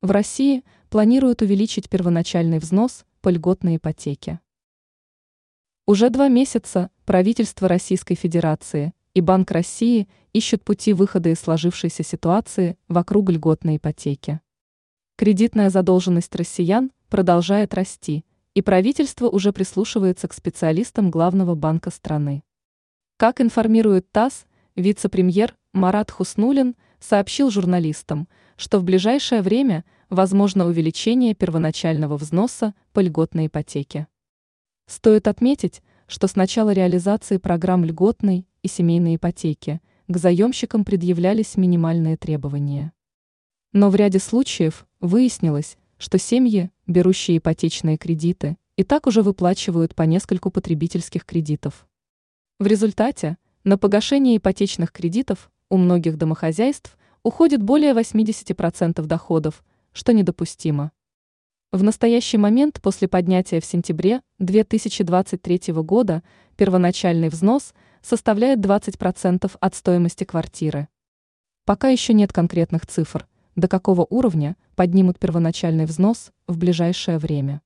В России планируют увеличить первоначальный взнос по льготной ипотеке. Уже два месяца правительство Российской Федерации и Банк России ищут пути выхода из сложившейся ситуации вокруг льготной ипотеки. Кредитная задолженность россиян продолжает расти, и правительство уже прислушивается к специалистам главного банка страны. Как информирует ТАСС, вице-премьер Марат Хуснулин сообщил журналистам, что в ближайшее время возможно увеличение первоначального взноса по льготной ипотеке. Стоит отметить, что с начала реализации программ льготной и семейной ипотеки к заемщикам предъявлялись минимальные требования. Но в ряде случаев выяснилось, что семьи, берущие ипотечные кредиты, и так уже выплачивают по нескольку потребительских кредитов. В результате на погашение ипотечных кредитов у многих домохозяйств уходит более 80% доходов, что недопустимо. В настоящий момент после поднятия в сентябре 2023 года первоначальный взнос составляет 20% от стоимости квартиры. Пока еще нет конкретных цифр, до какого уровня поднимут первоначальный взнос в ближайшее время.